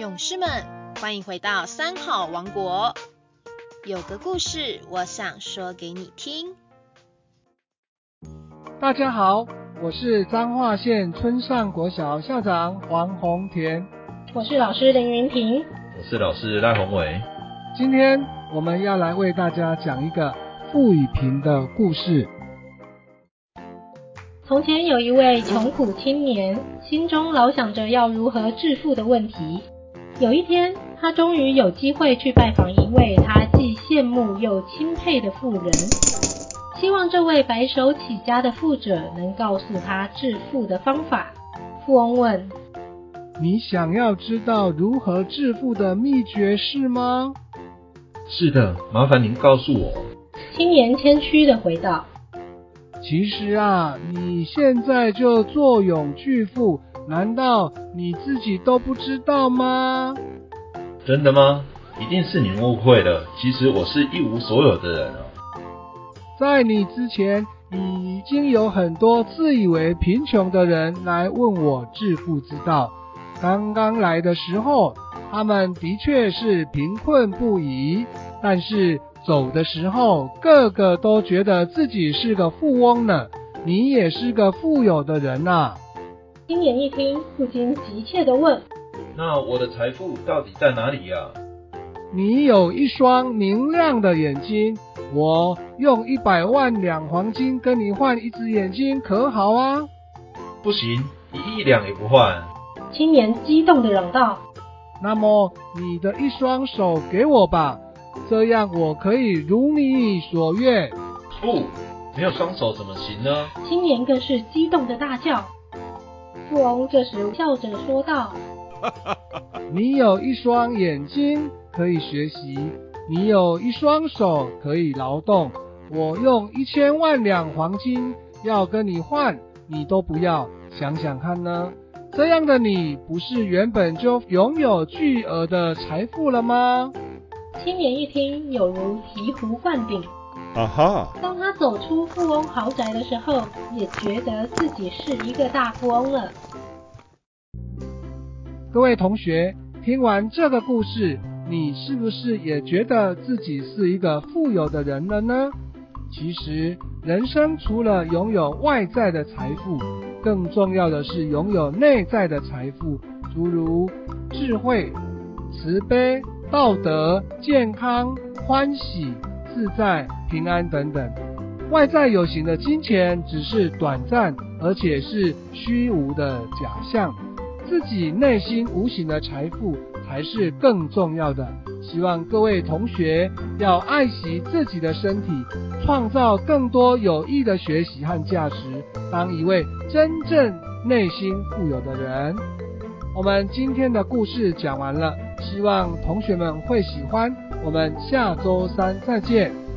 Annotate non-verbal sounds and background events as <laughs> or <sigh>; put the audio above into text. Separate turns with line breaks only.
勇士们，欢迎回到三好王国。有个故事，我想说给你听。
大家好，我是彰化县村上国小校长黄宏田。
我是老师林云平。
我是老师赖宏伟。
今天我们要来为大家讲一个傅雨萍的故事。
从前有一位穷苦青年，心中老想着要如何致富的问题。有一天，他终于有机会去拜访一位他既羡慕又钦佩的富人，希望这位白手起家的富者能告诉他致富的方法。富翁问：“
你想要知道如何致富的秘诀是吗？”“
是的，麻烦您告诉我。”
青年谦虚的回道。
其实啊，你现在就坐拥巨富，难道你自己都不知道吗？
真的吗？一定是你误会了。其实我是一无所有的人哦。
在你之前，已经有很多自以为贫穷的人来问我致富之道。刚刚来的时候，他们的确是贫困不已，但是。走的时候，个个都觉得自己是个富翁呢。你也是个富有的人呐。
青年一听，不禁急切地问：“
那我的财富到底在哪里呀？”
你有一双明亮的眼睛，我用一百万两黄金跟你换一只眼睛，可好啊？
不行，一亿两也不换。
青年激动地嚷道：“
那么你的一双手给我吧。”这样我可以如你所愿。
不，没有双手怎么行呢？
青年更是激动的大叫。富翁这时笑着说道：“ <laughs>
你有一双眼睛可以学习，你有一双手可以劳动。我用一千万两黄金要跟你换，你都不要，想想看呢？这样的你不是原本就拥有巨额的财富了吗？”
青年一听，有如醍醐灌顶。
啊哈！
当他走出富翁豪宅的时候，也觉得自己是一个大富翁了。
各位同学，听完这个故事，你是不是也觉得自己是一个富有的人了呢？其实，人生除了拥有外在的财富，更重要的是拥有内在的财富，诸如智慧、慈悲。道德、健康、欢喜、自在、平安等等，外在有形的金钱只是短暂，而且是虚无的假象。自己内心无形的财富才是更重要的。希望各位同学要爱惜自己的身体，创造更多有益的学习和价值，当一位真正内心富有的人。我们今天的故事讲完了。希望同学们会喜欢，我们下周三再见。